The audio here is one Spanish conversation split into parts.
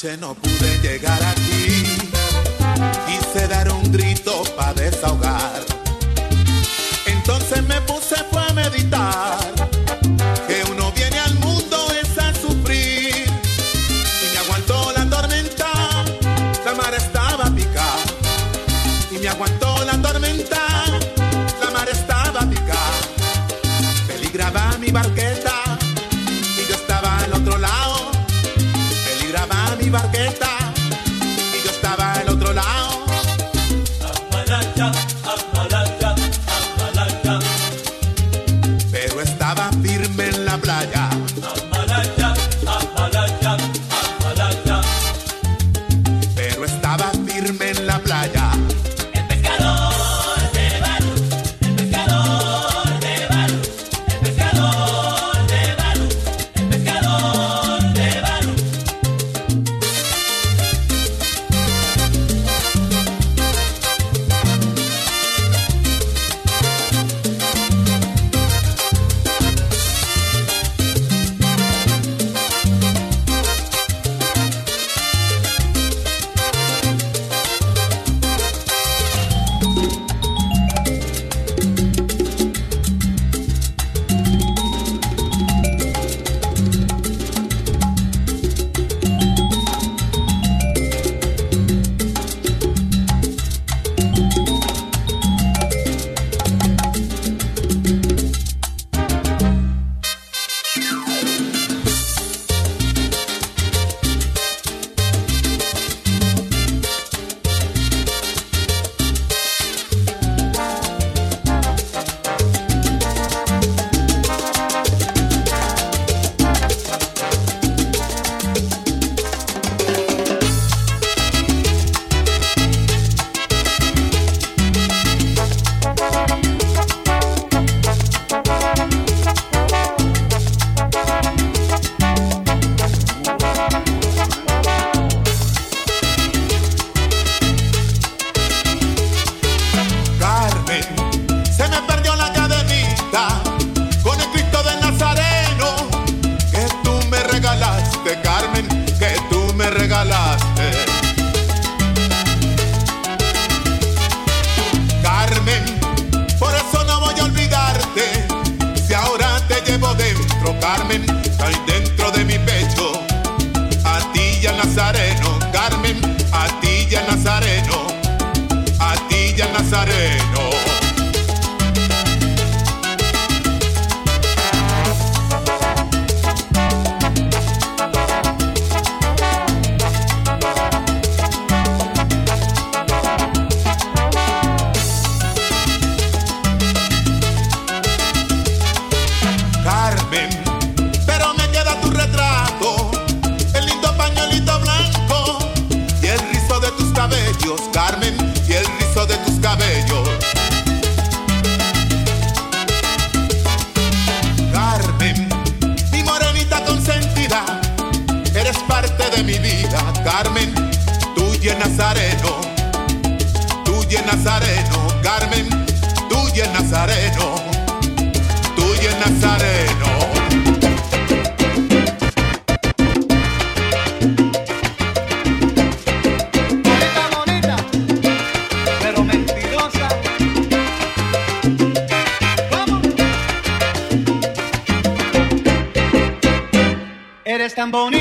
turn up. Nazareno, Carmen, a ti ya Nazareno, a ti ya Nazareno. tamboni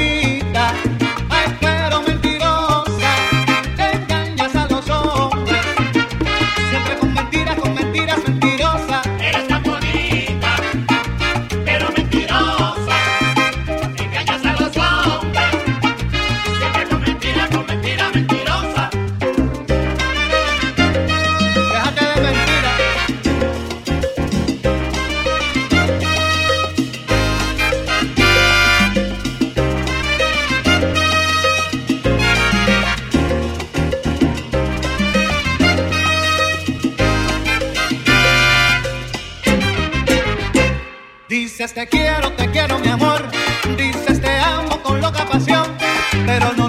quiero mi amor, dices te amo con loca pasión, pero no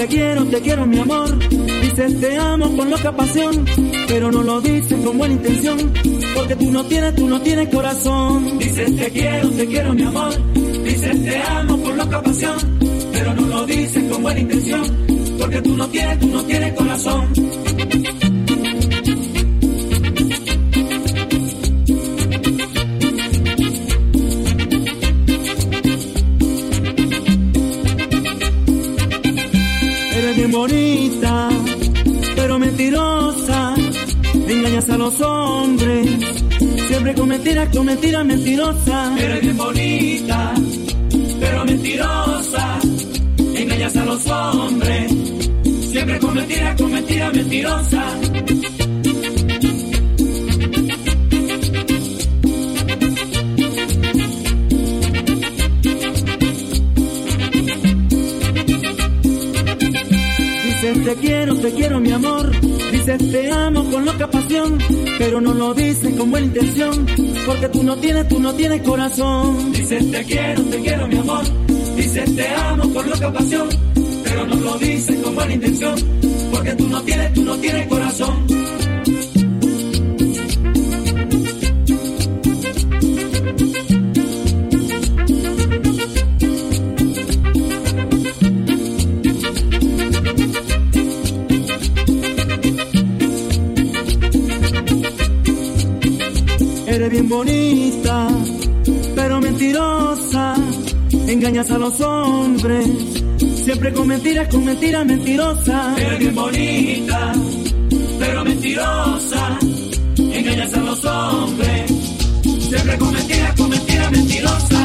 te quiero, te quiero mi amor. Dices te amo con loca pasión, pero no lo dices con buena intención, porque tú no tienes, tú no tienes corazón. Dices te quiero, te quiero mi amor. Dices te amo con loca pasión, pero no lo dices con buena intención, porque tú no tienes, tú no tienes corazón. Bonita, pero mentirosa. Engañas a los hombres, siempre con mentiras, con mentiras mentirosas. Eres bien bonita, pero mentirosa. Engañas a los hombres, siempre con mentiras, con mentiras mentirosas. Te quiero, te quiero mi amor. Dices te amo con loca pasión, pero no lo dices con buena intención, porque tú no tienes, tú no tienes corazón. Dices te quiero, te quiero mi amor. Dices te amo con loca pasión, pero no lo dices con buena intención, porque tú no tienes, tú no tienes corazón. Bonita, pero mentirosa. Engañas a los hombres, siempre con mentiras, con mentiras mentirosas. Eres bien bonita, pero mentirosa. Engañas a los hombres, siempre con mentiras, con mentiras mentirosas.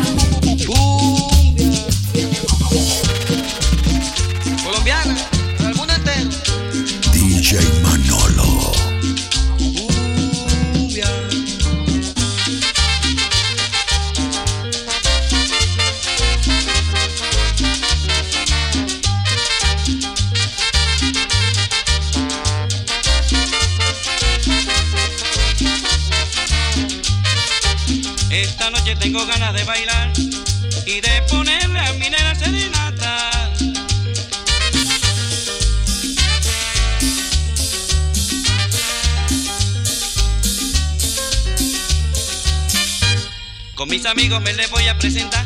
Amigos me le voy a presentar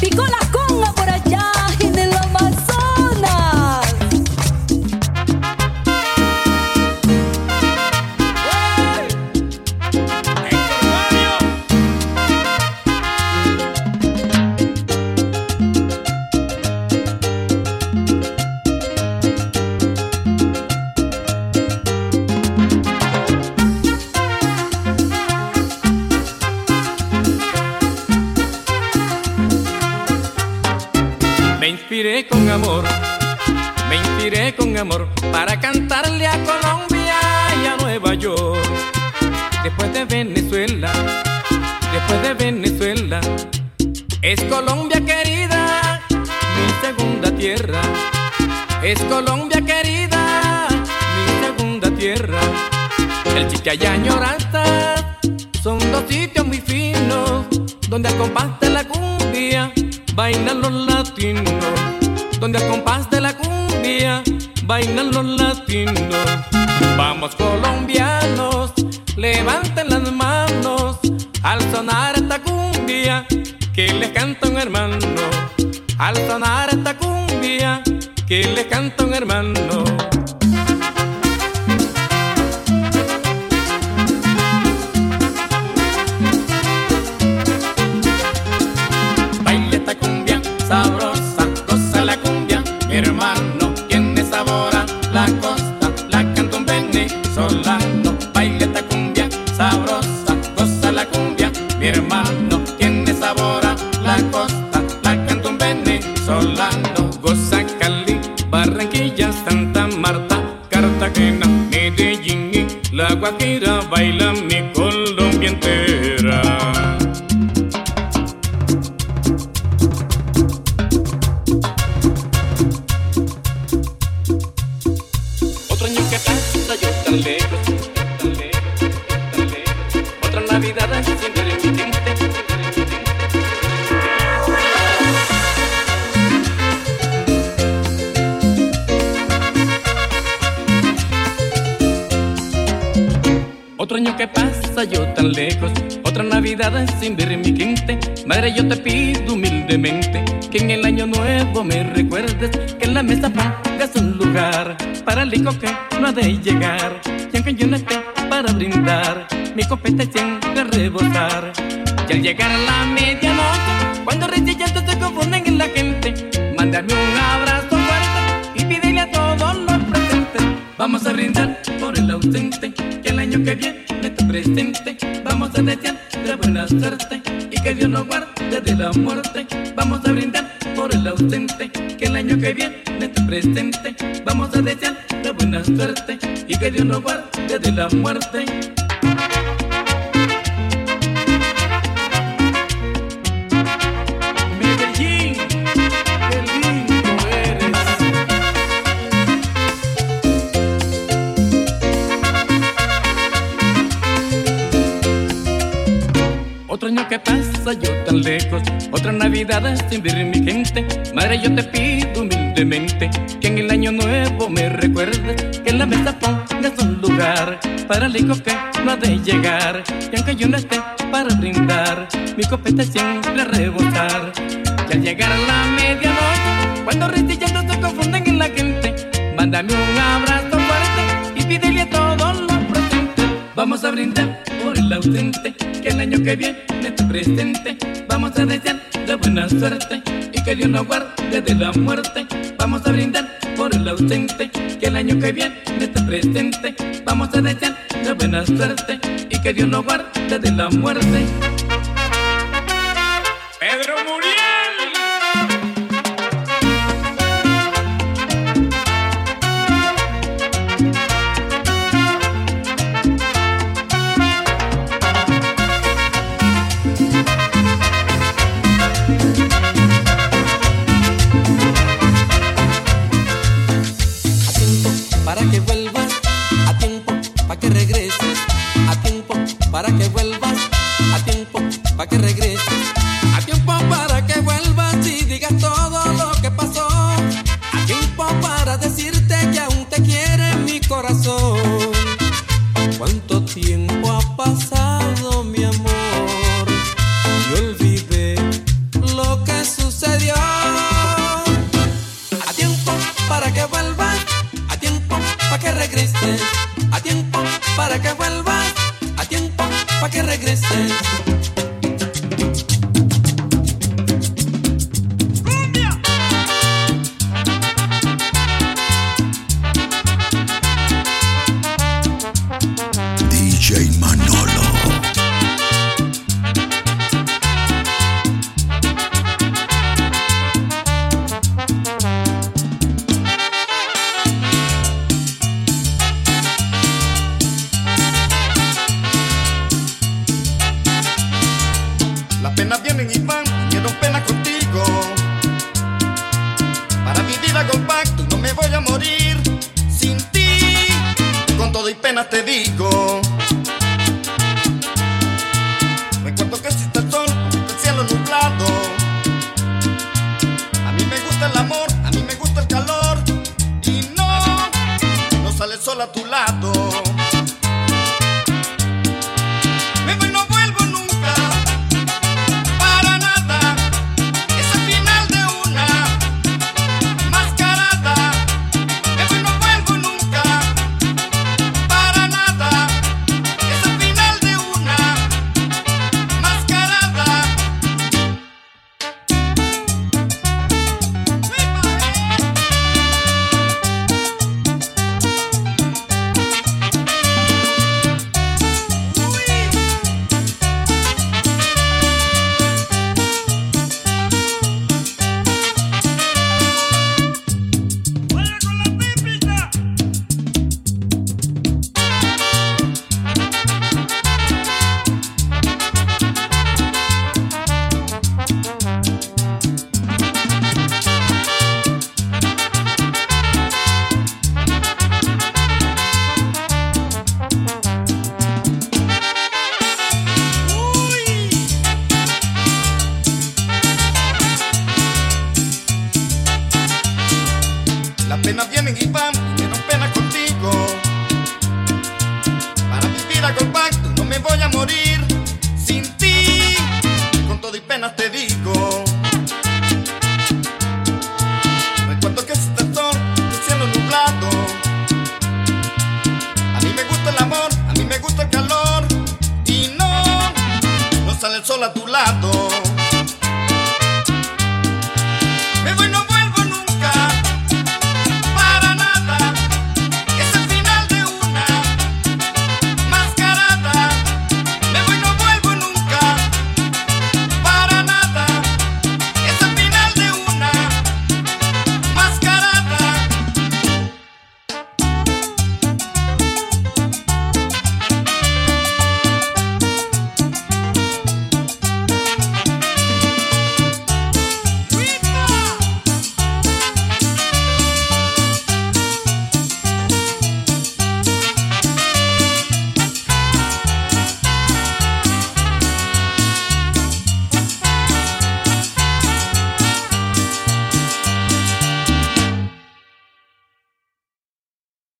picó la Es Colombia querida, mi segunda tierra. El Chicha y Añorata son dos sitios muy finos donde al compás de la cumbia bailan los latinos. Donde al compás de la cumbia bailan los latinos. Vamos colombianos, levanten las manos al sonar esta cumbia que les canta un hermano. Al sonar esta cumbia que les canta un hermano. Baila esta cumbia sabrosa, goza la cumbia, mi hermano, tiene sabor a la costa, la canta un venezolano. Baila esta cumbia sabrosa, goza la cumbia, mi hermano, tiene sabor a la costa, la canta un venezolano. Barranquilla, Santa Marta, Cartagena, Medellín y La Guajira, baila mi Colombia entera. En el año nuevo me recuerdes que en la mesa pongas un lugar para el hijo que no ha de llegar. Y aunque yo no esté para brindar, mi copeta siempre rebosar. Y al llegar a la medianoche, cuando recién se confunden en la gente, mándame un abrazo fuerte y pídele a todos los presentes. Vamos a brindar por el ausente, que el año que viene esté presente. Vamos a desear de buena suerte que Dios nos guarde de la muerte. Vamos a brindar por el ausente, que el año que viene esté presente. Vamos a desear de buena suerte y que Dios nos guarde de la muerte. Lejos, otra Navidad sin ver mi gente. Madre, yo te pido humildemente que en el año nuevo me recuerdes que en la mesa pongas un lugar para el hijo que no ha de llegar. Y aunque yo no esté para brindar, mi copeta siempre a rebosar. Y al llegar a la medianoche, cuando ristillando se confunden en la gente, mándame un abrazo fuerte y pídele a todos los presentes. Vamos a brindar el ausente, que el año que viene esté presente. Vamos a desear de buena suerte y que Dios nos guarde de la muerte. Vamos a brindar por el ausente, que el año que viene esté presente. Vamos a desear de buena suerte y que Dios nos guarde de la muerte. Para que regreses, penas vienen y van, quiero pena contigo. Para vivir hago compacto no me voy a morir sin ti. Con todo y penas te digo. a tu lado.